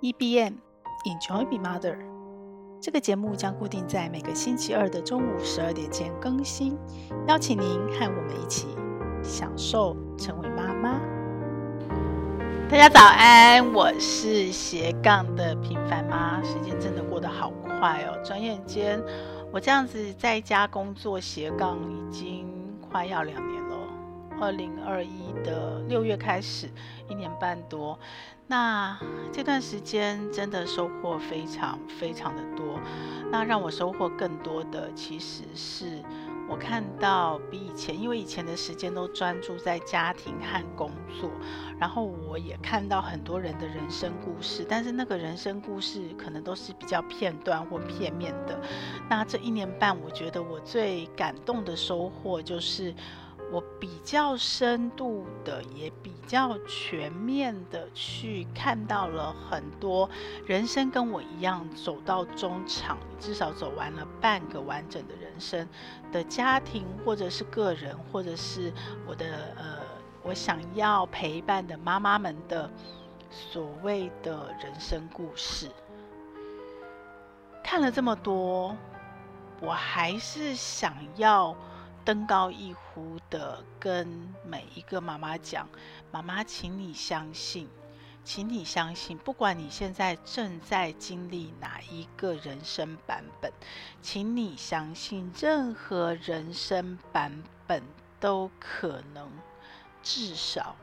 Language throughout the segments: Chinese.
EBM Enjoy Be Mother，这个节目将固定在每个星期二的中午十二点前更新，邀请您和我们一起享受成为妈妈。大家早安，我是斜杠的平凡妈，时间真的过得好快哦，转眼间我这样子在家工作斜杠已经快要两年，二零二一的六月开始，一年半多。那这段时间真的收获非常非常的多。那让我收获更多的，其实是我看到比以前，因为以前的时间都专注在家庭和工作，然后我也看到很多人的人生故事，但是那个人生故事可能都是比较片段或片面的。那这一年半，我觉得我最感动的收获就是。我比较深度的，也比较全面的去看到了很多人生跟我一样走到中场，至少走完了半个完整的人生的家庭，或者是个人，或者是我的呃，我想要陪伴的妈妈们的所谓的人生故事。看了这么多，我还是想要。登高一呼的跟每一个妈妈讲：“妈妈，请你相信，请你相信，不管你现在正在经历哪一个人生版本，请你相信，任何人生版本都可能，至少。”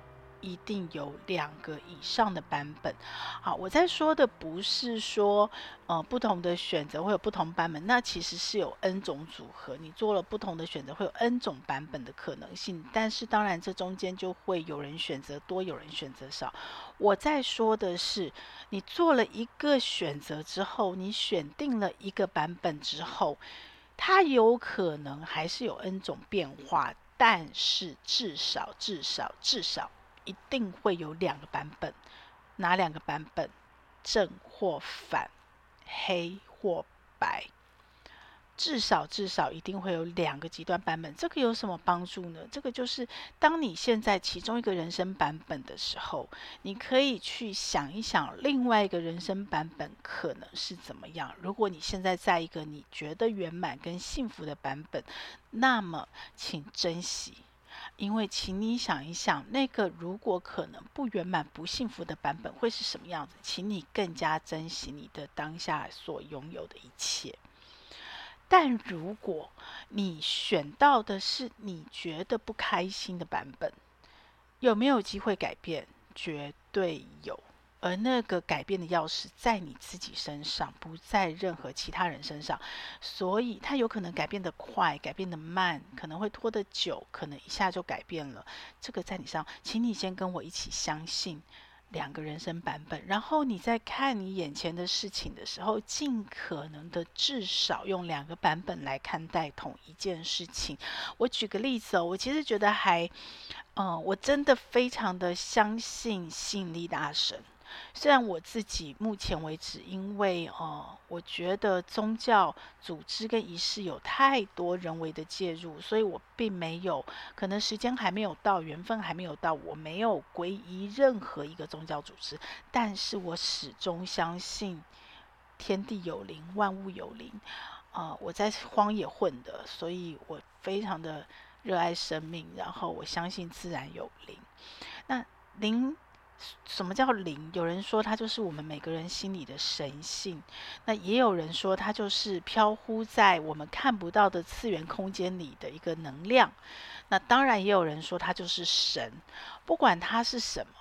一定有两个以上的版本。好，我在说的不是说，呃，不同的选择会有不同版本，那其实是有 N 种组合。你做了不同的选择，会有 N 种版本的可能性。但是当然，这中间就会有人选择多，有人选择少。我在说的是，你做了一个选择之后，你选定了一个版本之后，它有可能还是有 N 种变化，但是至少，至少，至少。一定会有两个版本，哪两个版本？正或反，黑或白，至少至少一定会有两个极端版本。这个有什么帮助呢？这个就是当你现在其中一个人生版本的时候，你可以去想一想另外一个人生版本可能是怎么样。如果你现在在一个你觉得圆满跟幸福的版本，那么请珍惜。因为，请你想一想，那个如果可能不圆满、不幸福的版本会是什么样子？请你更加珍惜你的当下所拥有的一切。但如果你选到的是你觉得不开心的版本，有没有机会改变？绝对有。而那个改变的钥匙在你自己身上，不在任何其他人身上，所以它有可能改变得快，改变得慢，可能会拖得久，可能一下就改变了。这个在你上，请你先跟我一起相信两个人生版本，然后你在看你眼前的事情的时候，尽可能的至少用两个版本来看待同一件事情。我举个例子哦，我其实觉得还，嗯，我真的非常的相信吸引力大神。虽然我自己目前为止，因为呃，我觉得宗教组织跟仪式有太多人为的介入，所以我并没有，可能时间还没有到，缘分还没有到，我没有皈依任何一个宗教组织。但是我始终相信天地有灵，万物有灵。呃，我在荒野混的，所以我非常的热爱生命，然后我相信自然有灵。那灵。什么叫灵？有人说它就是我们每个人心里的神性，那也有人说它就是飘忽在我们看不到的次元空间里的一个能量。那当然也有人说它就是神。不管它是什么，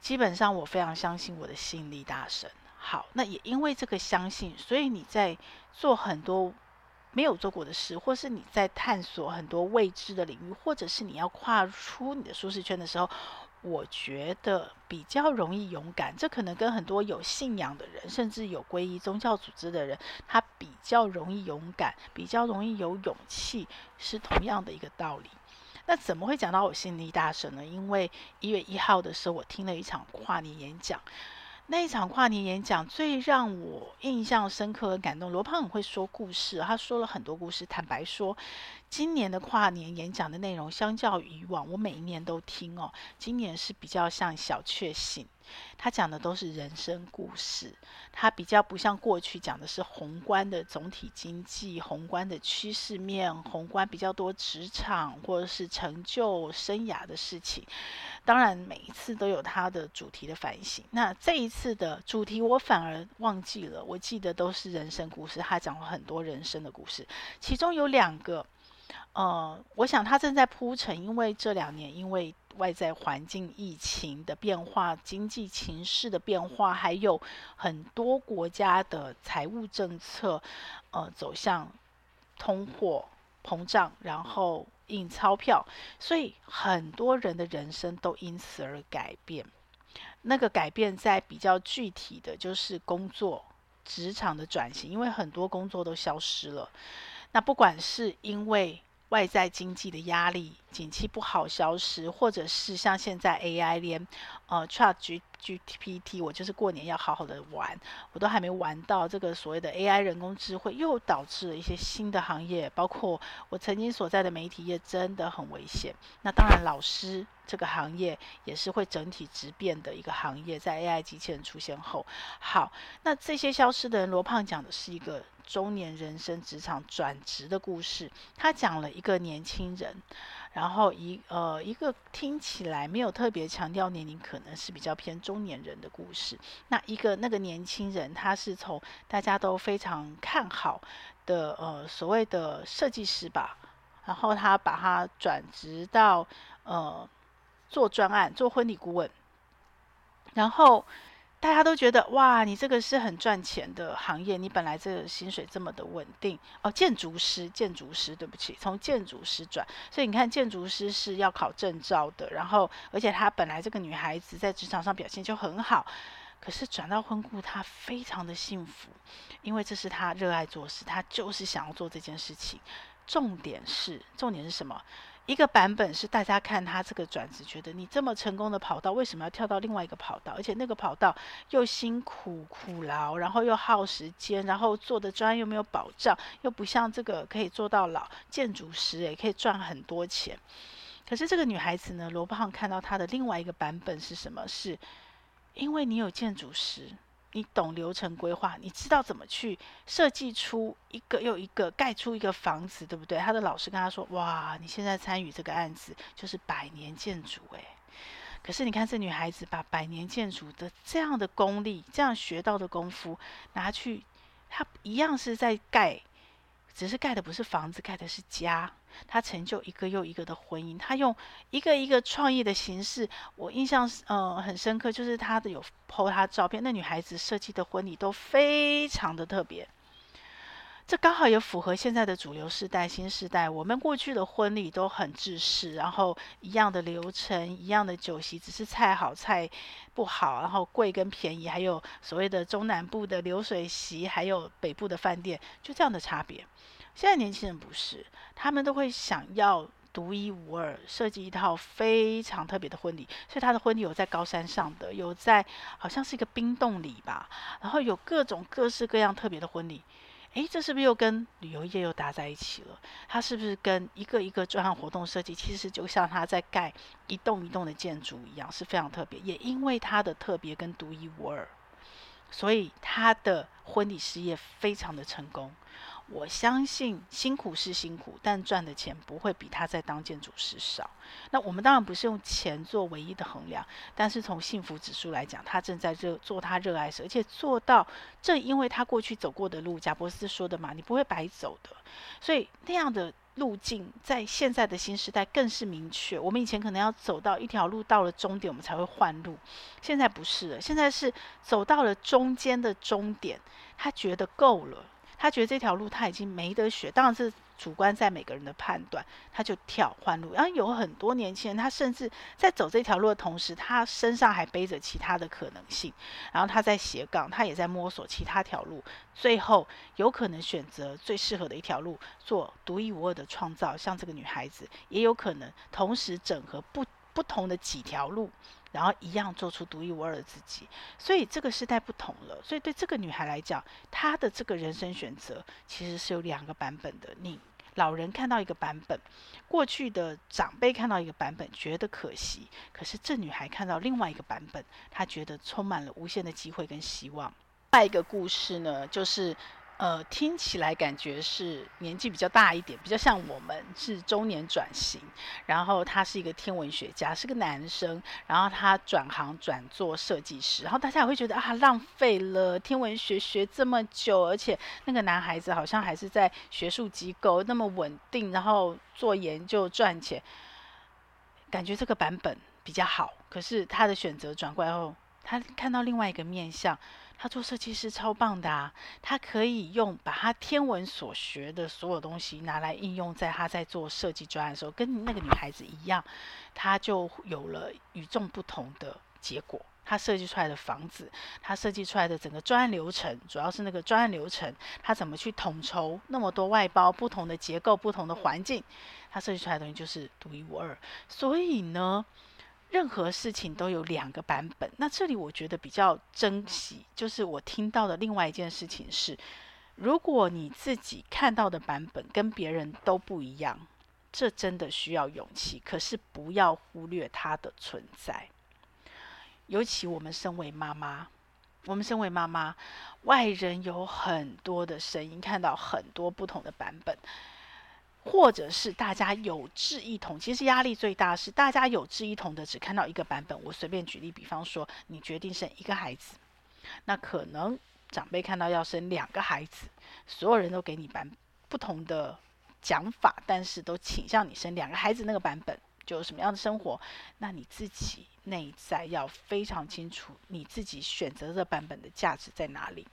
基本上我非常相信我的吸引力大神。好，那也因为这个相信，所以你在做很多没有做过的事，或是你在探索很多未知的领域，或者是你要跨出你的舒适圈的时候。我觉得比较容易勇敢，这可能跟很多有信仰的人，甚至有皈依宗教组织的人，他比较容易勇敢，比较容易有勇气，是同样的一个道理。那怎么会讲到我吸引力大神呢？因为一月一号的时候，我听了一场跨年演讲。那一场跨年演讲最让我印象深刻和感动。罗胖很会说故事，他说了很多故事。坦白说，今年的跨年演讲的内容，相较以往，我每一年都听哦。今年是比较像小确幸，他讲的都是人生故事，他比较不像过去讲的是宏观的总体经济、宏观的趋势面、宏观比较多职场或者是成就生涯的事情。当然，每一次都有他的主题的反省。那这一次的主题我反而忘记了，我记得都是人生故事，他讲了很多人生的故事，其中有两个。呃，我想他正在铺陈，因为这两年因为外在环境、疫情的变化、经济情势的变化，还有很多国家的财务政策，呃，走向通货膨胀，然后印钞票，所以很多人的人生都因此而改变。那个改变在比较具体的就是工作、职场的转型，因为很多工作都消失了。那不管是因为外在经济的压力，景气不好消失，或者是像现在 AI 连呃 Chat G G P T，我就是过年要好好的玩，我都还没玩到这个所谓的 AI 人工智慧，又导致了一些新的行业，包括我曾经所在的媒体业真的很危险。那当然，老师这个行业也是会整体质变的一个行业，在 AI 机器人出现后，好，那这些消失的人，罗胖讲的是一个。中年人生职场转职的故事，他讲了一个年轻人，然后一呃一个听起来没有特别强调年龄，可能是比较偏中年人的故事。那一个那个年轻人，他是从大家都非常看好的呃所谓的设计师吧，然后他把他转职到呃做专案，做婚礼顾问，然后。大家都觉得哇，你这个是很赚钱的行业，你本来这个薪水这么的稳定哦。建筑师，建筑师，对不起，从建筑师转，所以你看，建筑师是要考证照的，然后而且她本来这个女孩子在职场上表现就很好，可是转到婚顾，她非常的幸福，因为这是她热爱做事，她就是想要做这件事情。重点是，重点是什么？一个版本是大家看他这个转职，觉得你这么成功的跑道，为什么要跳到另外一个跑道？而且那个跑道又辛苦苦劳，然后又耗时间，然后做的专又没有保障，又不像这个可以做到老建筑师，也可以赚很多钱。可是这个女孩子呢，罗胖看到她的另外一个版本是什么？是因为你有建筑师。你懂流程规划，你知道怎么去设计出一个又一个盖出一个房子，对不对？他的老师跟他说：“哇，你现在参与这个案子就是百年建筑诶。”可是你看这女孩子把百年建筑的这样的功力、这样学到的功夫拿去，她一样是在盖。只是盖的不是房子，盖的是家。他成就一个又一个的婚姻，他用一个一个创意的形式。我印象嗯、呃、很深刻，就是他的有 po 他照片，那女孩子设计的婚礼都非常的特别。这刚好也符合现在的主流时代、新时代。我们过去的婚礼都很制式，然后一样的流程、一样的酒席，只是菜好菜不好，然后贵跟便宜，还有所谓的中南部的流水席，还有北部的饭店，就这样的差别。现在年轻人不是，他们都会想要独一无二，设计一套非常特别的婚礼。所以他的婚礼有在高山上的，有在好像是一个冰洞里吧，然后有各种各式各样特别的婚礼。诶，这是不是又跟旅游业又搭在一起了？它是不是跟一个一个专项活动设计，其实就像他在盖一栋一栋的建筑一样，是非常特别。也因为它的特别跟独一无二，所以他的婚礼事业非常的成功。我相信辛苦是辛苦，但赚的钱不会比他在当建筑师少。那我们当然不是用钱做唯一的衡量，但是从幸福指数来讲，他正在热做他热爱的事，而且做到正因为他过去走过的路，贾伯斯说的嘛，你不会白走的。所以那样的路径在现在的新时代更是明确。我们以前可能要走到一条路到了终点，我们才会换路，现在不是了，现在是走到了中间的终点，他觉得够了。他觉得这条路他已经没得选，当然是主观在每个人的判断，他就跳换路。然后有很多年轻人，他甚至在走这条路的同时，他身上还背着其他的可能性。然后他在斜杠，他也在摸索其他条路，最后有可能选择最适合的一条路，做独一无二的创造。像这个女孩子，也有可能同时整合不不同的几条路。然后一样做出独一无二的自己，所以这个时代不同了。所以对这个女孩来讲，她的这个人生选择其实是有两个版本的。你老人看到一个版本，过去的长辈看到一个版本，觉得可惜。可是这女孩看到另外一个版本，她觉得充满了无限的机会跟希望。另外一个故事呢，就是。呃，听起来感觉是年纪比较大一点，比较像我们是中年转型。然后他是一个天文学家，是个男生。然后他转行转做设计师。然后大家也会觉得啊，浪费了天文学学这么久，而且那个男孩子好像还是在学术机构那么稳定，然后做研究赚钱，感觉这个版本比较好。可是他的选择转过来后，他看到另外一个面向。他做设计师超棒的啊！他可以用把他天文所学的所有东西拿来应用在他在做设计专案的时候，跟那个女孩子一样，他就有了与众不同的结果。他设计出来的房子，他设计出来的整个专案流程，主要是那个专案流程，他怎么去统筹那么多外包、不同的结构、不同的环境，他设计出来的东西就是独一无二。所以呢，任何事情都有两个版本。那这里我觉得比较珍惜，就是我听到的另外一件事情是，如果你自己看到的版本跟别人都不一样，这真的需要勇气。可是不要忽略它的存在。尤其我们身为妈妈，我们身为妈妈，外人有很多的声音，看到很多不同的版本。或者是大家有志一同，其实压力最大是大家有志一同的只看到一个版本。我随便举例，比方说你决定生一个孩子，那可能长辈看到要生两个孩子，所有人都给你版不同的讲法，但是都倾向你生两个孩子那个版本就有什么样的生活。那你自己内在要非常清楚，你自己选择的版本的价值在哪里。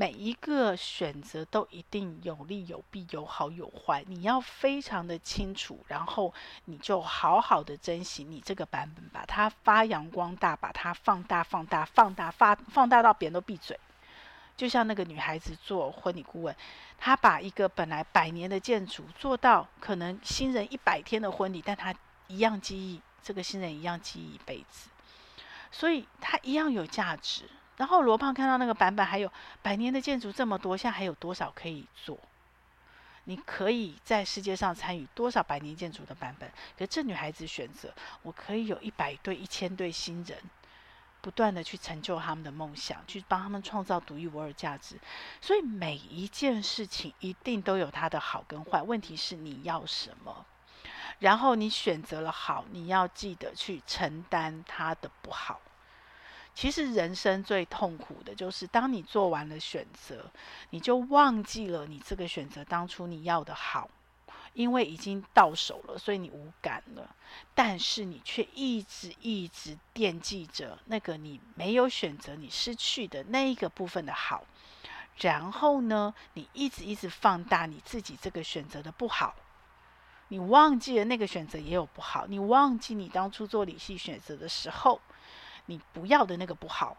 每一个选择都一定有利有弊，有好有坏，你要非常的清楚，然后你就好好的珍惜你这个版本，把它发扬光大，把它放大、放大、放大、发放大到别人都闭嘴。就像那个女孩子做婚礼顾问，她把一个本来百年的建筑做到可能新人一百天的婚礼，但她一样记忆，这个新人一样记忆一辈子，所以她一样有价值。然后罗胖看到那个版本，还有百年的建筑这么多，现在还有多少可以做？你可以在世界上参与多少百年建筑的版本？可这女孩子选择，我可以有一百对、一千对新人，不断的去成就他们的梦想，去帮他们创造独一无二价值。所以每一件事情一定都有它的好跟坏，问题是你要什么？然后你选择了好，你要记得去承担它的不好。其实人生最痛苦的就是，当你做完了选择，你就忘记了你这个选择当初你要的好，因为已经到手了，所以你无感了。但是你却一直一直惦记着那个你没有选择、你失去的那一个部分的好，然后呢，你一直一直放大你自己这个选择的不好，你忘记了那个选择也有不好，你忘记你当初做理性选择的时候。你不要的那个不好，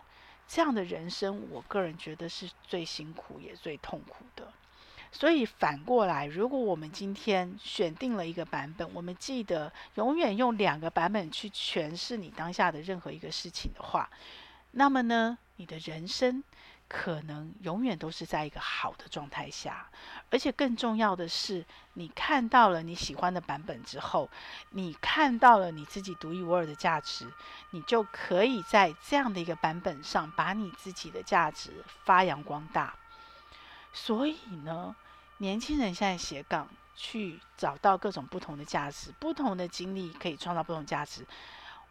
这样的人生，我个人觉得是最辛苦也最痛苦的。所以反过来，如果我们今天选定了一个版本，我们记得永远用两个版本去诠释你当下的任何一个事情的话，那么呢，你的人生。可能永远都是在一个好的状态下，而且更重要的是，你看到了你喜欢的版本之后，你看到了你自己独一无二的价值，你就可以在这样的一个版本上把你自己的价值发扬光大。所以呢，年轻人现在斜杠去找到各种不同的价值，不同的经历可以创造不同价值。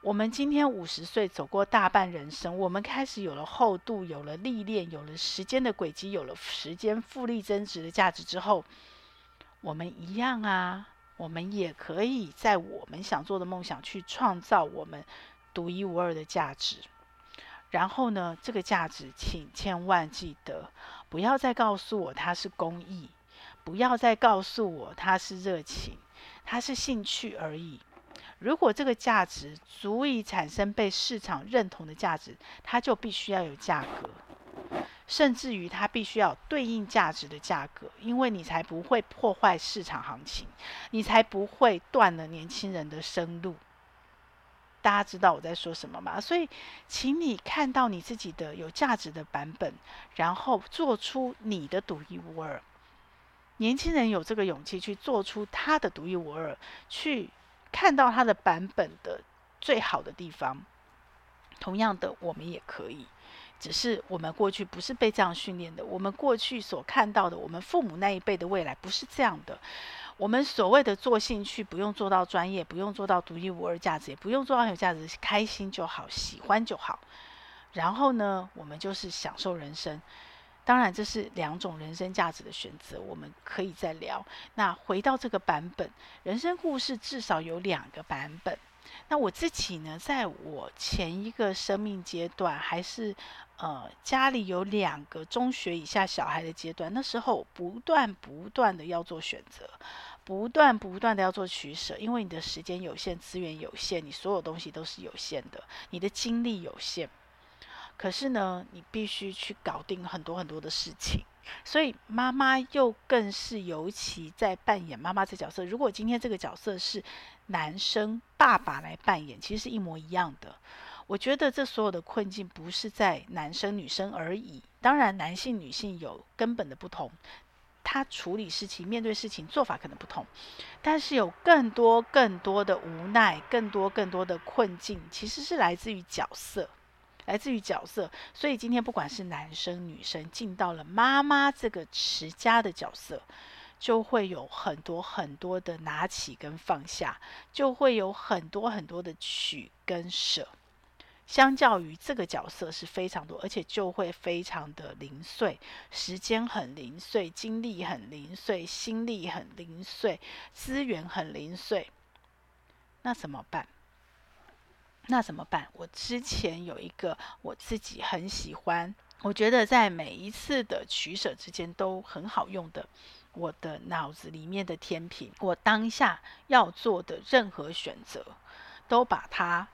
我们今天五十岁，走过大半人生，我们开始有了厚度，有了历练，有了时间的轨迹，有了时间复利增值的价值之后，我们一样啊，我们也可以在我们想做的梦想去创造我们独一无二的价值。然后呢，这个价值，请千万记得，不要再告诉我它是公益，不要再告诉我它是热情，它是兴趣而已。如果这个价值足以产生被市场认同的价值，它就必须要有价格，甚至于它必须要对应价值的价格，因为你才不会破坏市场行情，你才不会断了年轻人的生路。大家知道我在说什么吗？所以，请你看到你自己的有价值的版本，然后做出你的独一无二。年轻人有这个勇气去做出他的独一无二，去看到他的版本的最好的地方。同样的，我们也可以，只是我们过去不是被这样训练的。我们过去所看到的，我们父母那一辈的未来不是这样的。我们所谓的做兴趣，不用做到专业，不用做到独一无二价值，也不用做到很有价值，开心就好，喜欢就好。然后呢，我们就是享受人生。当然，这是两种人生价值的选择，我们可以再聊。那回到这个版本，人生故事至少有两个版本。那我自己呢，在我前一个生命阶段，还是呃家里有两个中学以下小孩的阶段，那时候不断不断的要做选择，不断不断的要做取舍，因为你的时间有限，资源有限，你所有东西都是有限的，你的精力有限。可是呢，你必须去搞定很多很多的事情，所以妈妈又更是尤其在扮演妈妈这角色。如果今天这个角色是男生爸爸来扮演，其实是一模一样的。我觉得这所有的困境不是在男生女生而已，当然男性女性有根本的不同，他处理事情、面对事情做法可能不同，但是有更多更多的无奈，更多更多的困境，其实是来自于角色。来自于角色，所以今天不管是男生女生进到了妈妈这个持家的角色，就会有很多很多的拿起跟放下，就会有很多很多的取跟舍。相较于这个角色是非常多，而且就会非常的零碎，时间很零碎，精力很零碎，心力很零碎，资源很零碎。那怎么办？那怎么办？我之前有一个我自己很喜欢，我觉得在每一次的取舍之间都很好用的，我的脑子里面的天平，我当下要做的任何选择，都把它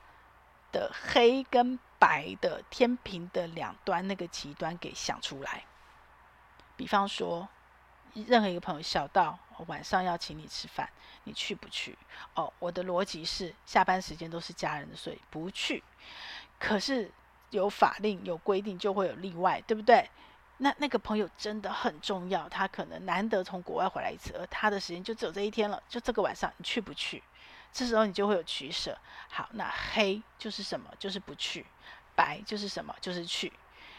的黑跟白的天平的两端那个极端给想出来。比方说，任何一个朋友小到晚上要请你吃饭。你去不去？哦，我的逻辑是下班时间都是家人的，所以不去。可是有法令有规定，就会有例外，对不对？那那个朋友真的很重要，他可能难得从国外回来一次，而他的时间就只有这一天了，就这个晚上，你去不去？这时候你就会有取舍。好，那黑就是什么？就是不去。白就是什么？就是去。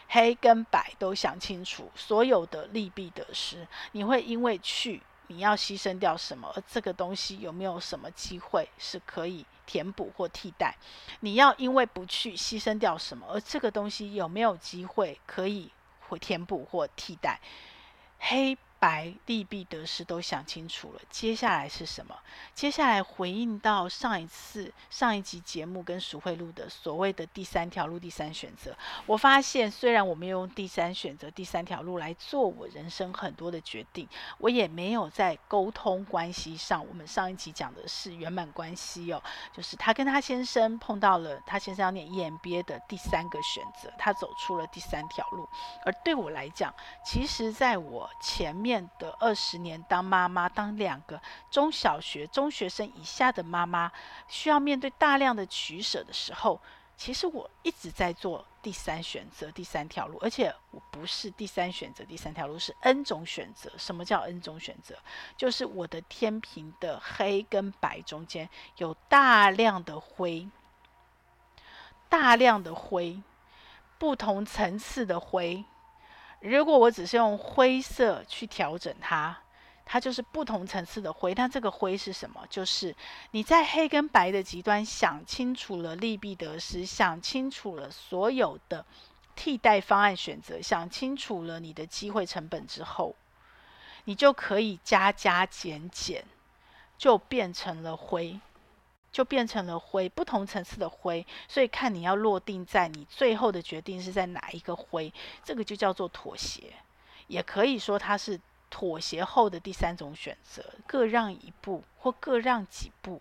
黑跟白都想清楚，所有的利弊得失，你会因为去。你要牺牲掉什么？而这个东西有没有什么机会是可以填补或替代？你要因为不去牺牲掉什么？而这个东西有没有机会可以会填补或替代？黑。白利弊得失都想清楚了，接下来是什么？接下来回应到上一次上一集节目跟淑慧录的所谓的第三条路、第三选择。我发现，虽然我没有用第三选择、第三条路来做我人生很多的决定，我也没有在沟通关系上。我们上一集讲的是圆满关系哦，就是他跟他先生碰到了，他先生要念 EMBA 的第三个选择，他走出了第三条路。而对我来讲，其实在我前面。面的二十年当妈妈，当两个中小学中学生以下的妈妈，需要面对大量的取舍的时候，其实我一直在做第三选择、第三条路，而且我不是第三选择、第三条路，是 N 种选择。什么叫 N 种选择？就是我的天平的黑跟白中间有大量的灰，大量的灰，不同层次的灰。如果我只是用灰色去调整它，它就是不同层次的灰。那这个灰是什么？就是你在黑跟白的极端想清楚了利弊得失，想清楚了所有的替代方案选择，想清楚了你的机会成本之后，你就可以加加减减，就变成了灰。就变成了灰，不同层次的灰，所以看你要落定在你最后的决定是在哪一个灰，这个就叫做妥协，也可以说它是妥协后的第三种选择，各让一步或各让几步，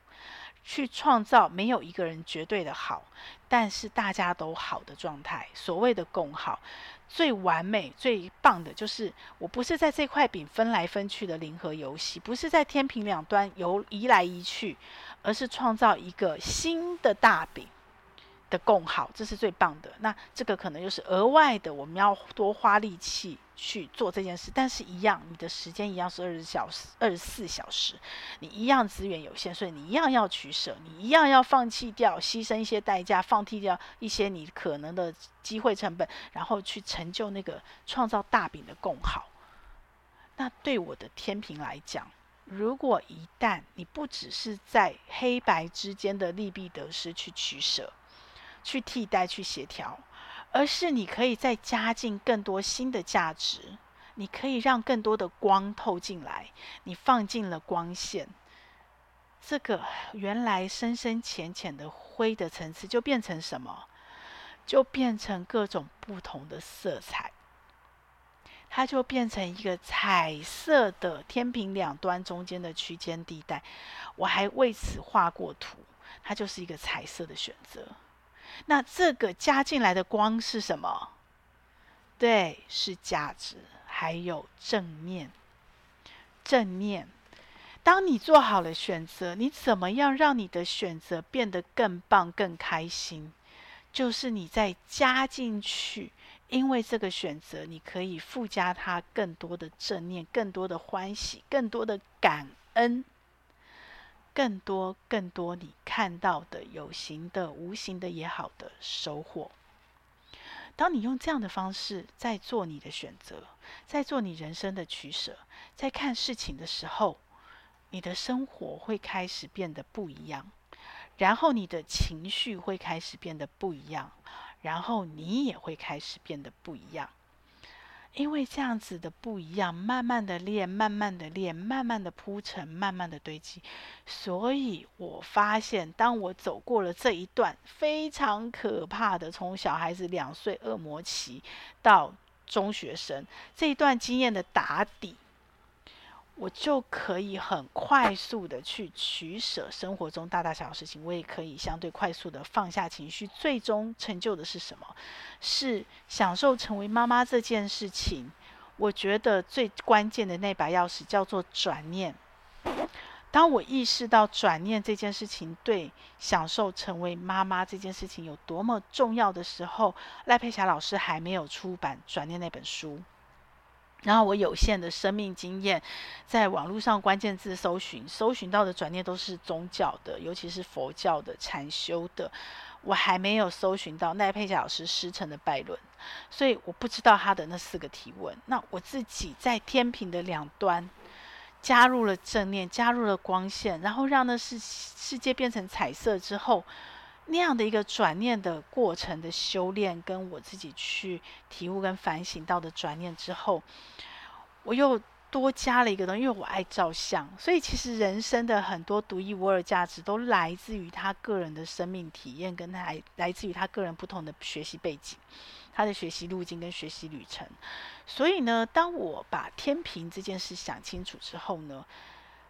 去创造没有一个人绝对的好，但是大家都好的状态，所谓的共好。最完美、最棒的就是，我不是在这块饼分来分去的零和游戏，不是在天平两端游移来移去，而是创造一个新的大饼。的共好，这是最棒的。那这个可能就是额外的，我们要多花力气去做这件事。但是，一样，你的时间一样是二十小时、二十四小时，你一样资源有限，所以你一样要取舍，你一样要放弃掉、牺牲一些代价，放弃掉一些你可能的机会成本，然后去成就那个创造大饼的共好。那对我的天平来讲，如果一旦你不只是在黑白之间的利弊得失去取舍，去替代、去协调，而是你可以再加进更多新的价值，你可以让更多的光透进来，你放进了光线，这个原来深深浅浅的灰的层次就变成什么？就变成各种不同的色彩，它就变成一个彩色的天平两端中间的区间地带。我还为此画过图，它就是一个彩色的选择。那这个加进来的光是什么？对，是价值，还有正面。正面，当你做好了选择，你怎么样让你的选择变得更棒、更开心？就是你再加进去，因为这个选择，你可以附加它更多的正念、更多的欢喜、更多的感恩。更多、更多，你看到的有形的、无形的也好的收获。当你用这样的方式在做你的选择，在做你人生的取舍，在看事情的时候，你的生活会开始变得不一样，然后你的情绪会开始变得不一样，然后你也会开始变得不一样。因为这样子的不一样，慢慢的练，慢慢的练，慢慢的铺陈，慢慢的堆积，所以我发现，当我走过了这一段非常可怕的，从小孩子两岁恶魔期到中学生这一段经验的打底。我就可以很快速的去取舍生活中大大小小事情，我也可以相对快速的放下情绪。最终成就的是什么？是享受成为妈妈这件事情。我觉得最关键的那把钥匙叫做转念。当我意识到转念这件事情对享受成为妈妈这件事情有多么重要的时候，赖佩霞老师还没有出版《转念》那本书。然后我有限的生命经验，在网络上关键字搜寻，搜寻到的转念都是宗教的，尤其是佛教的禅修的。我还没有搜寻到奈佩霞老师师承的拜伦，所以我不知道他的那四个提问。那我自己在天平的两端加入了正念，加入了光线，然后让那世世界变成彩色之后。那样的一个转念的过程的修炼，跟我自己去体悟跟反省到的转念之后，我又多加了一个东西，因为我爱照相，所以其实人生的很多独一无二价值都来自于他个人的生命体验，跟他来来自于他个人不同的学习背景，他的学习路径跟学习旅程。所以呢，当我把天平这件事想清楚之后呢，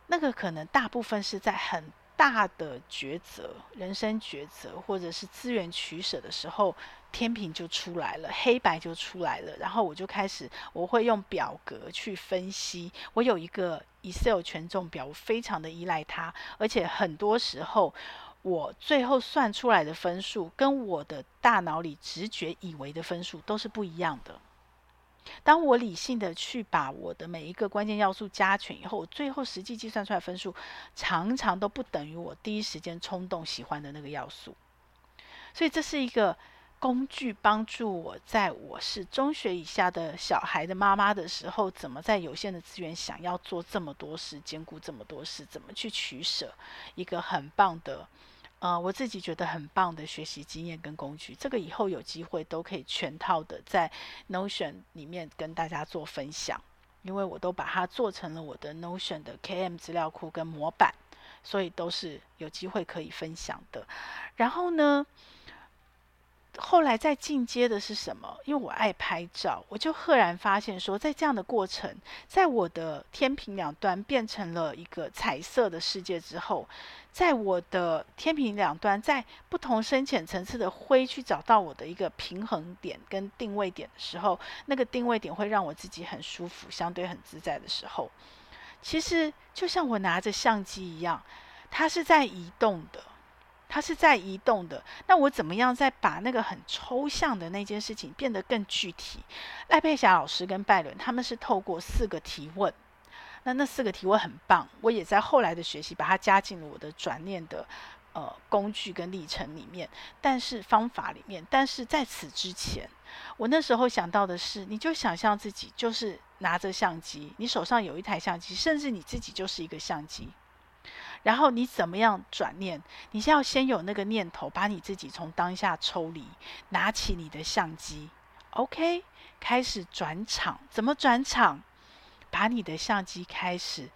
那个可能大部分是在很。大的抉择，人生抉择，或者是资源取舍的时候，天平就出来了，黑白就出来了。然后我就开始，我会用表格去分析。我有一个 Excel 权重表，我非常的依赖它，而且很多时候，我最后算出来的分数，跟我的大脑里直觉以为的分数都是不一样的。当我理性的去把我的每一个关键要素加权以后，最后实际计算出来分数，常常都不等于我第一时间冲动喜欢的那个要素。所以这是一个工具，帮助我在我是中学以下的小孩的妈妈的时候，怎么在有限的资源想要做这么多事，兼顾这么多事，怎么去取舍一个很棒的。呃，我自己觉得很棒的学习经验跟工具，这个以后有机会都可以全套的在 Notion 里面跟大家做分享，因为我都把它做成了我的 Notion 的 KM 资料库跟模板，所以都是有机会可以分享的。然后呢，后来再进阶的是什么？因为我爱拍照，我就赫然发现说，在这样的过程，在我的天平两端变成了一个彩色的世界之后，在我的天平两端，在不同深浅层次的灰去找到我的一个平衡点跟定位点的时候，那个定位点会让我自己很舒服，相对很自在的时候，其实就像我拿着相机一样，它是在移动的。它是在移动的。那我怎么样再把那个很抽象的那件事情变得更具体？赖佩霞老师跟拜伦他们是透过四个提问，那那四个提问很棒，我也在后来的学习把它加进了我的转念的呃工具跟历程里面，但是方法里面，但是在此之前，我那时候想到的是，你就想象自己就是拿着相机，你手上有一台相机，甚至你自己就是一个相机。然后你怎么样转念？你先要先有那个念头，把你自己从当下抽离，拿起你的相机，OK，开始转场。怎么转场？把你的相机开始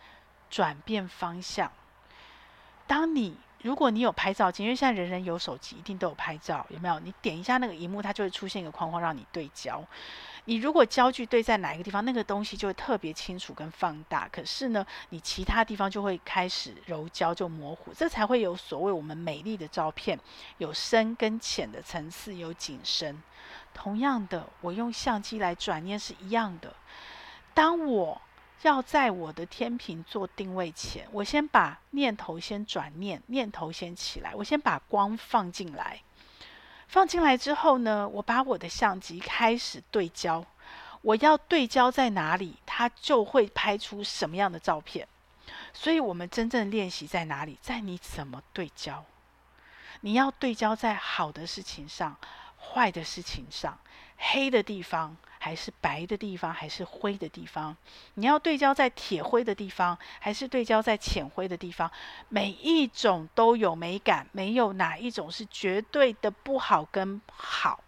转变方向。当你如果你有拍照机，因为现在人人有手机，一定都有拍照，有没有？你点一下那个荧幕，它就会出现一个框框让你对焦。你如果焦距对在哪一个地方，那个东西就会特别清楚跟放大。可是呢，你其他地方就会开始柔焦，就模糊，这才会有所谓我们美丽的照片，有深跟浅的层次，有景深。同样的，我用相机来转念是一样的。当我要在我的天平做定位前，我先把念头先转念，念头先起来，我先把光放进来。放进来之后呢，我把我的相机开始对焦，我要对焦在哪里，它就会拍出什么样的照片。所以，我们真正练习在哪里？在你怎么对焦？你要对焦在好的事情上，坏的事情上，黑的地方。还是白的地方，还是灰的地方？你要对焦在铁灰的地方，还是对焦在浅灰的地方？每一种都有美感，没有哪一种是绝对的不好跟好。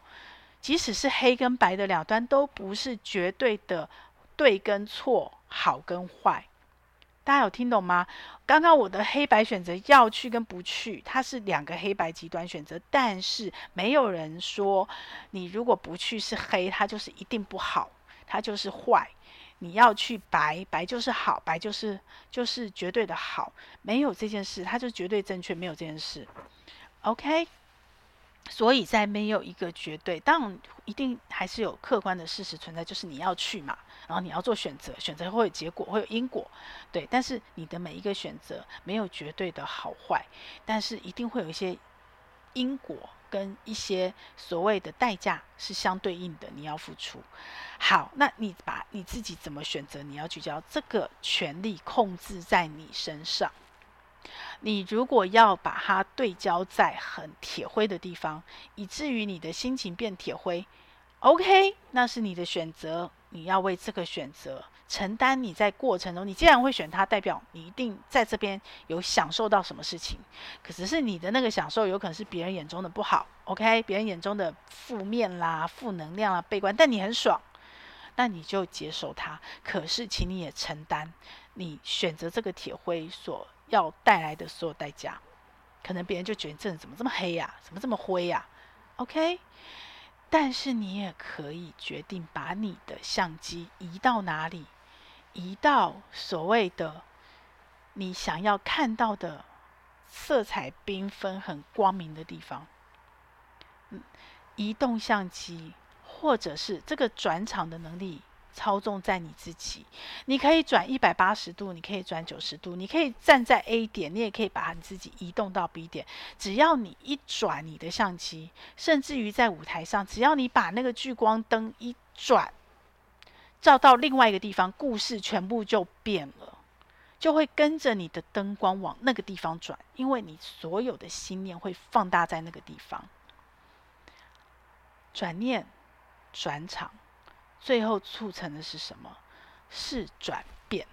即使是黑跟白的两端，都不是绝对的对跟错，好跟坏。大家有听懂吗？刚刚我的黑白选择要去跟不去，它是两个黑白极端选择，但是没有人说你如果不去是黑，它就是一定不好，它就是坏。你要去白，白就是好，白就是就是绝对的好，没有这件事，它就绝对正确，没有这件事。OK。所以在没有一个绝对，当然一定还是有客观的事实存在，就是你要去嘛，然后你要做选择，选择会有结果，会有因果，对。但是你的每一个选择没有绝对的好坏，但是一定会有一些因果跟一些所谓的代价是相对应的，你要付出。好，那你把你自己怎么选择，你要聚焦这个权力控制在你身上。你如果要把它对焦在很铁灰的地方，以至于你的心情变铁灰，OK，那是你的选择，你要为这个选择承担。你在过程中，你既然会选它，代表你一定在这边有享受到什么事情。可是是你的那个享受，有可能是别人眼中的不好，OK，别人眼中的负面啦、负能量啦、悲观，但你很爽，那你就接受它。可是，请你也承担你选择这个铁灰所。要带来的所有代价，可能别人就觉得这人怎么这么黑呀、啊？怎么这么灰呀、啊？OK，但是你也可以决定把你的相机移到哪里，移到所谓的你想要看到的色彩缤纷、很光明的地方。嗯，移动相机，或者是这个转场的能力。操纵在你自己，你可以转一百八十度，你可以转九十度，你可以站在 A 点，你也可以把你自己移动到 B 点。只要你一转你的相机，甚至于在舞台上，只要你把那个聚光灯一转，照到另外一个地方，故事全部就变了，就会跟着你的灯光往那个地方转，因为你所有的心念会放大在那个地方。转念，转场。最后促成的是什么？是转变。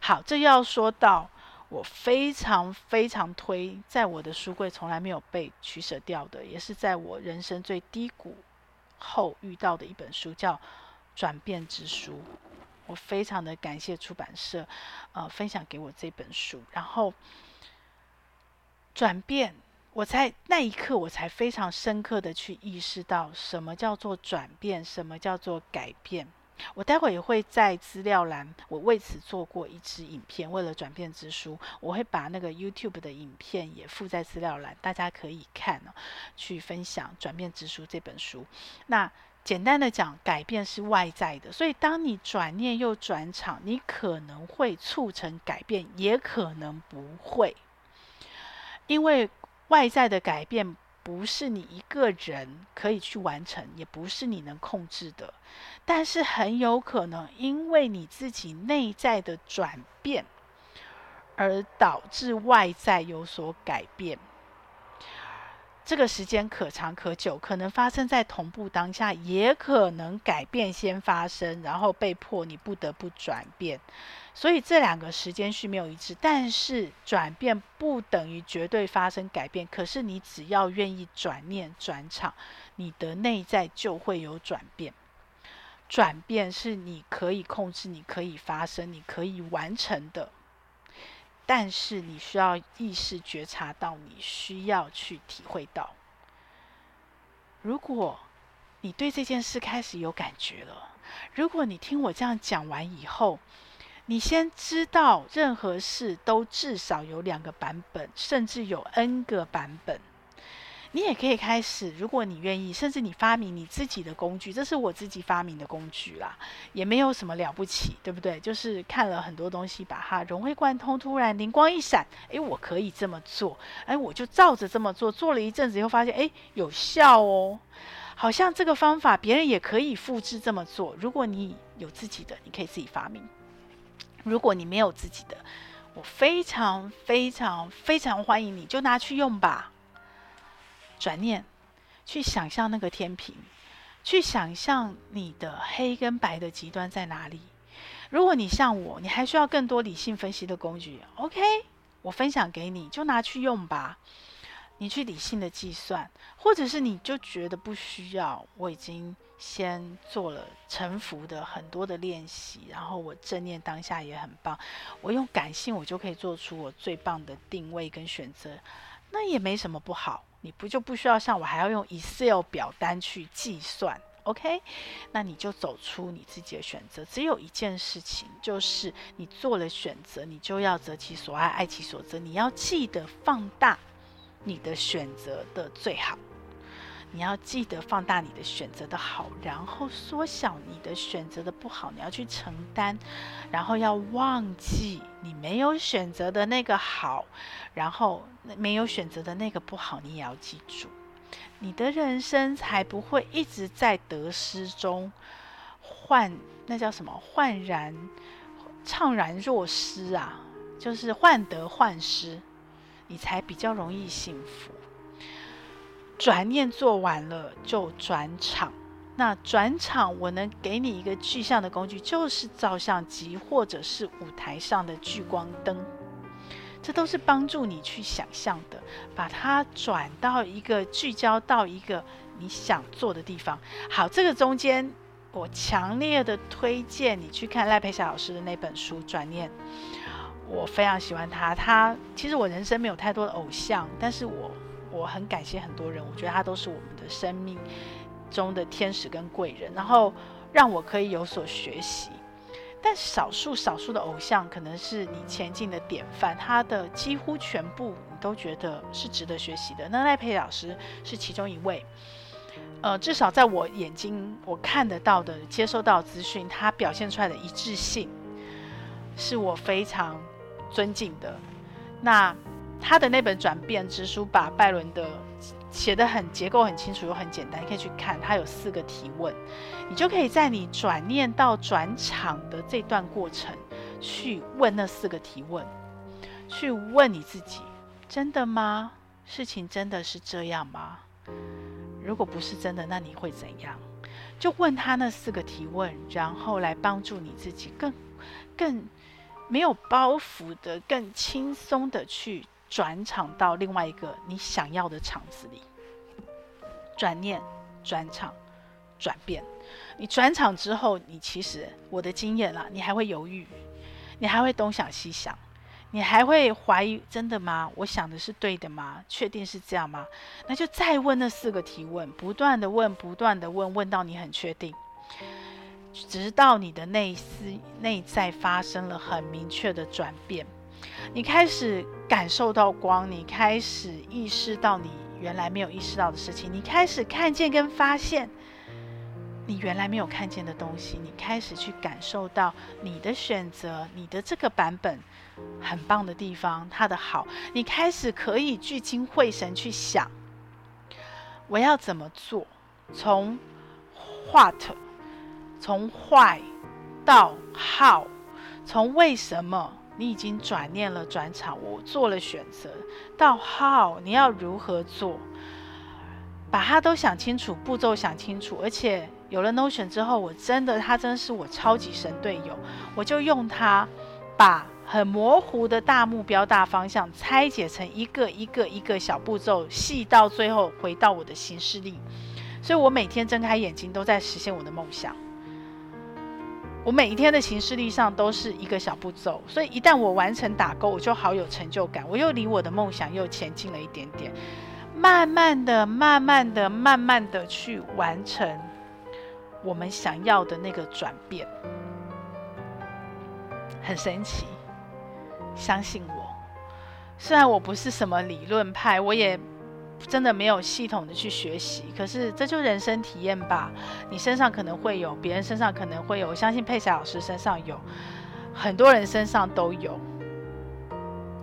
好，这要说到我非常非常推，在我的书柜从来没有被取舍掉的，也是在我人生最低谷后遇到的一本书，叫《转变之书》。我非常的感谢出版社，呃，分享给我这本书。然后，转变。我在那一刻，我才非常深刻的去意识到什么叫做转变，什么叫做改变。我待会也会在资料栏，我为此做过一支影片，为了转变之书，我会把那个 YouTube 的影片也附在资料栏，大家可以看哦，去分享《转变之书》这本书。那简单的讲，改变是外在的，所以当你转念又转场，你可能会促成改变，也可能不会，因为。外在的改变不是你一个人可以去完成，也不是你能控制的，但是很有可能因为你自己内在的转变，而导致外在有所改变。这个时间可长可久，可能发生在同步当下，也可能改变先发生，然后被迫你不得不转变。所以这两个时间序没有一致，但是转变不等于绝对发生改变。可是你只要愿意转念转场，你的内在就会有转变。转变是你可以控制、你可以发生、你可以完成的。但是你需要意识觉察到，你需要去体会到。如果你对这件事开始有感觉了，如果你听我这样讲完以后，你先知道任何事都至少有两个版本，甚至有 N 个版本。你也可以开始，如果你愿意，甚至你发明你自己的工具，这是我自己发明的工具啦，也没有什么了不起，对不对？就是看了很多东西，把它融会贯通，突然灵光一闪，诶，我可以这么做，诶，我就照着这么做，做了一阵子以后发现，诶，有效哦，好像这个方法别人也可以复制这么做。如果你有自己的，你可以自己发明；如果你没有自己的，我非常非常非常欢迎你，就拿去用吧。转念，去想象那个天平，去想象你的黑跟白的极端在哪里。如果你像我，你还需要更多理性分析的工具，OK，我分享给你，就拿去用吧。你去理性的计算，或者是你就觉得不需要，我已经先做了沉浮的很多的练习，然后我正念当下也很棒，我用感性，我就可以做出我最棒的定位跟选择，那也没什么不好。你不就不需要像我还要用 Excel 表单去计算，OK？那你就走出你自己的选择。只有一件事情，就是你做了选择，你就要择其所爱，爱其所择。你要记得放大你的选择的最好。你要记得放大你的选择的好，然后缩小你的选择的不好。你要去承担，然后要忘记你没有选择的那个好，然后没有选择的那个不好，你也要记住，你的人生才不会一直在得失中患，那叫什么？患然怅然若失啊，就是患得患失，你才比较容易幸福。转念做完了就转场，那转场我能给你一个具象的工具，就是照相机或者是舞台上的聚光灯，这都是帮助你去想象的，把它转到一个聚焦到一个你想做的地方。好，这个中间我强烈的推荐你去看赖佩霞老师的那本书《转念》，我非常喜欢他。他其实我人生没有太多的偶像，但是我。我很感谢很多人，我觉得他都是我们的生命中的天使跟贵人，然后让我可以有所学习。但少数少数的偶像可能是你前进的典范，他的几乎全部你都觉得是值得学习的。那赖佩老师是其中一位，呃，至少在我眼睛我看得到的、接收到资讯，他表现出来的一致性是我非常尊敬的。那。他的那本转变之书，把拜伦的写得很结构很清楚又很简单，你可以去看。他有四个提问，你就可以在你转念到转场的这段过程，去问那四个提问，去问你自己：真的吗？事情真的是这样吗？如果不是真的，那你会怎样？就问他那四个提问，然后来帮助你自己更更没有包袱的、更轻松的去。转场到另外一个你想要的场子里，转念、转场、转变。你转场之后，你其实我的经验啦，你还会犹豫，你还会东想西想，你还会怀疑：真的吗？我想的是对的吗？确定是这样吗？那就再问那四个提问，不断的问，不断的问，问到你很确定，直到你的内思内在发生了很明确的转变。你开始感受到光，你开始意识到你原来没有意识到的事情，你开始看见跟发现，你原来没有看见的东西，你开始去感受到你的选择，你的这个版本很棒的地方，它的好，你开始可以聚精会神去想，我要怎么做？从 what，从 why 到 how，从为什么你已经转念了转场，我做了选择，到 how 你要如何做？把它都想清楚，步骤想清楚，而且。有了 Notion 之后，我真的，他真的是我超级神队友。我就用它，把很模糊的大目标、大方向拆解成一个一个一个小步骤，细到最后回到我的行事历。所以我每天睁开眼睛都在实现我的梦想。我每一天的行事历上都是一个小步骤，所以一旦我完成打勾，我就好有成就感。我又离我的梦想又前进了一点点，慢慢的、慢慢的、慢慢的去完成。我们想要的那个转变，很神奇。相信我，虽然我不是什么理论派，我也真的没有系统的去学习。可是这就人生体验吧。你身上可能会有，别人身上可能会有。我相信佩霞老师身上有，很多人身上都有。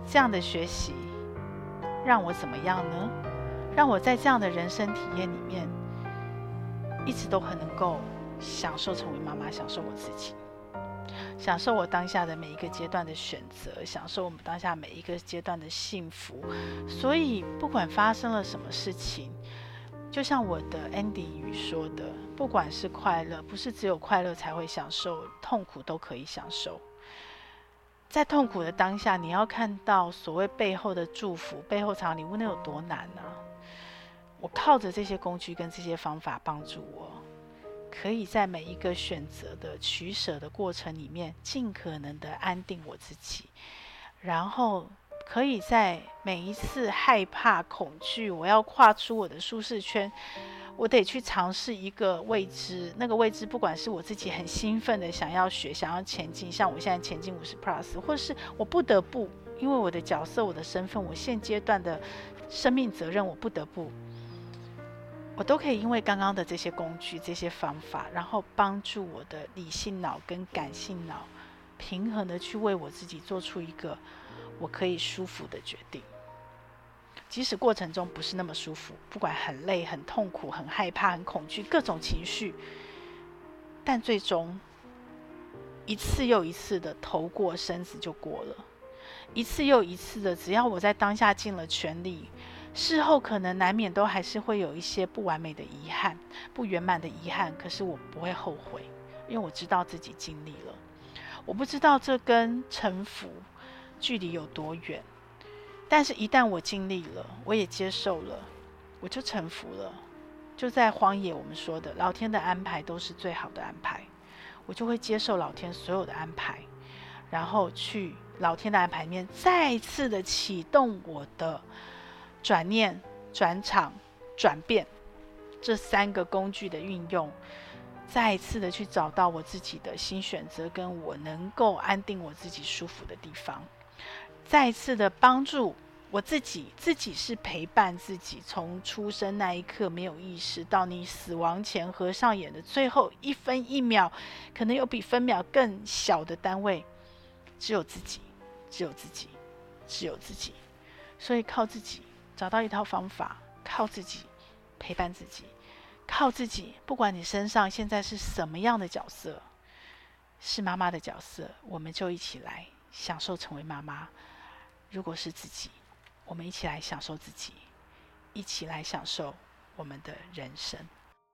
这样的学习让我怎么样呢？让我在这样的人生体验里面，一直都很能够。享受成为妈妈，享受我自己，享受我当下的每一个阶段的选择，享受我们当下每一个阶段的幸福。所以，不管发生了什么事情，就像我的 Andy 语说的，不管是快乐，不是只有快乐才会享受，痛苦都可以享受。在痛苦的当下，你要看到所谓背后的祝福，背后藏礼物，那有多难呢？我靠着这些工具跟这些方法帮助我。可以在每一个选择的取舍的过程里面，尽可能的安定我自己，然后可以在每一次害怕、恐惧，我要跨出我的舒适圈，我得去尝试一个未知。那个未知，不管是我自己很兴奋的想要学、想要前进，像我现在前进五十 plus，或是我不得不，因为我的角色、我的身份、我现阶段的生命责任，我不得不。我都可以因为刚刚的这些工具、这些方法，然后帮助我的理性脑跟感性脑平衡的去为我自己做出一个我可以舒服的决定。即使过程中不是那么舒服，不管很累、很痛苦、很害怕、很恐惧，各种情绪，但最终一次又一次的头过身子就过了，一次又一次的，只要我在当下尽了全力。事后可能难免都还是会有一些不完美的遗憾、不圆满的遗憾，可是我不会后悔，因为我知道自己尽力了。我不知道这跟臣服距离有多远，但是一旦我尽力了，我也接受了，我就臣服了。就在荒野，我们说的老天的安排都是最好的安排，我就会接受老天所有的安排，然后去老天的安排面再次的启动我的。转念、转场、转变这三个工具的运用，再一次的去找到我自己的新选择，跟我能够安定我自己舒服的地方，再一次的帮助我自己。自己是陪伴自己，从出生那一刻没有意识到你死亡前合上眼的最后一分一秒，可能有比分秒更小的单位，只有自己，只有自己，只有自己，所以靠自己。找到一套方法，靠自己陪伴自己，靠自己。不管你身上现在是什么样的角色，是妈妈的角色，我们就一起来享受成为妈妈。如果是自己，我们一起来享受自己，一起来享受我们的人生。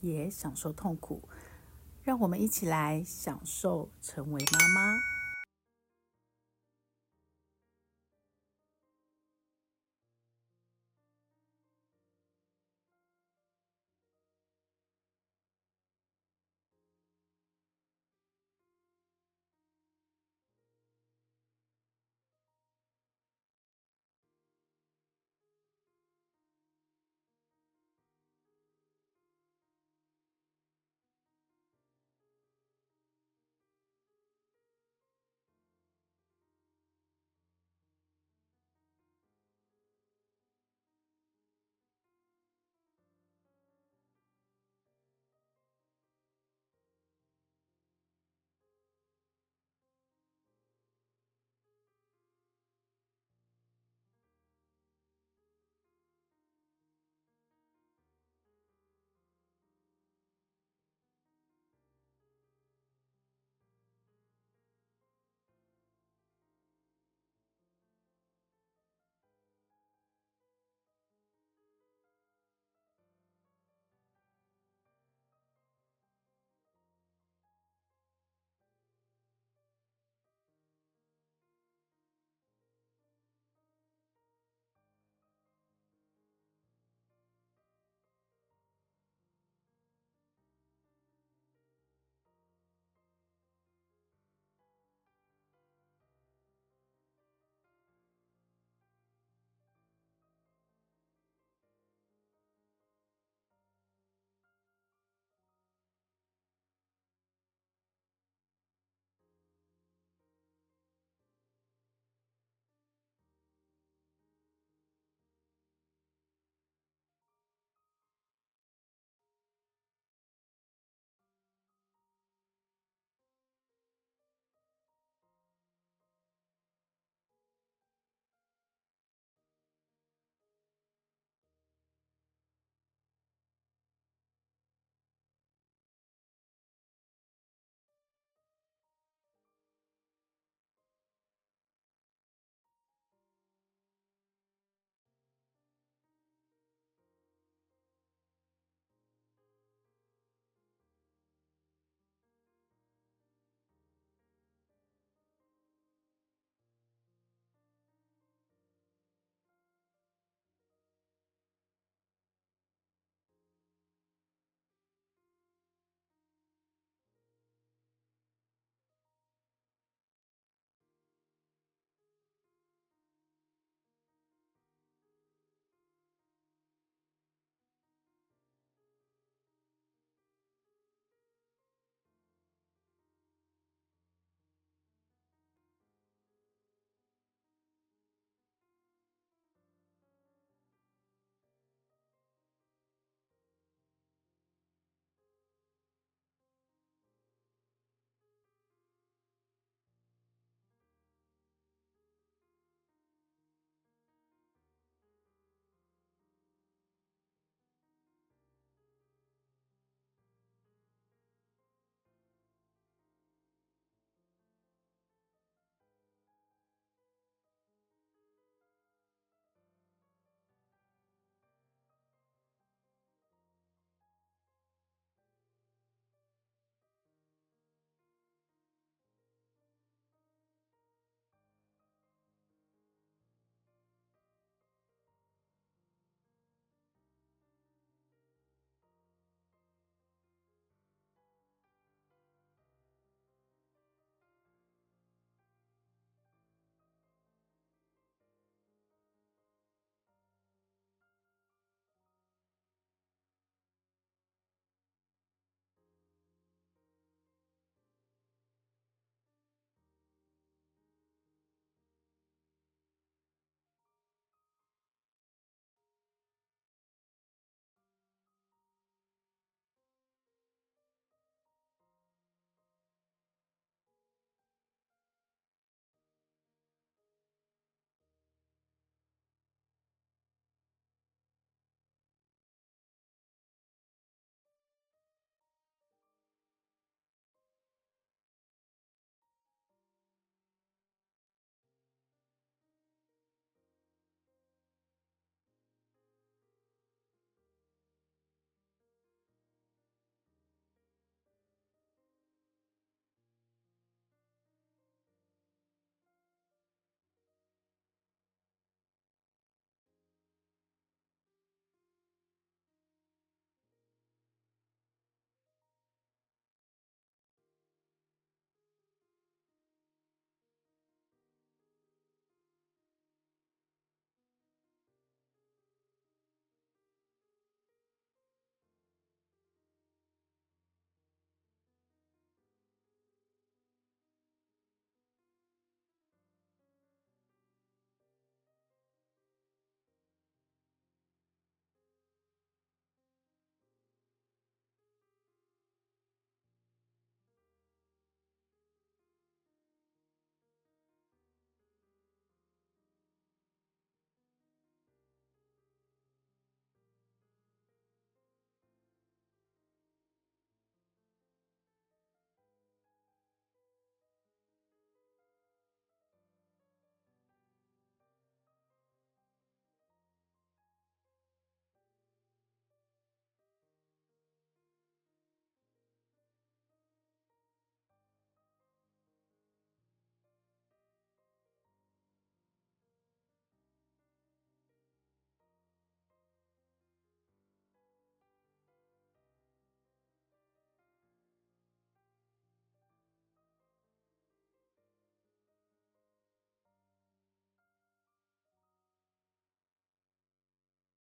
也享受痛苦，让我们一起来享受成为妈妈。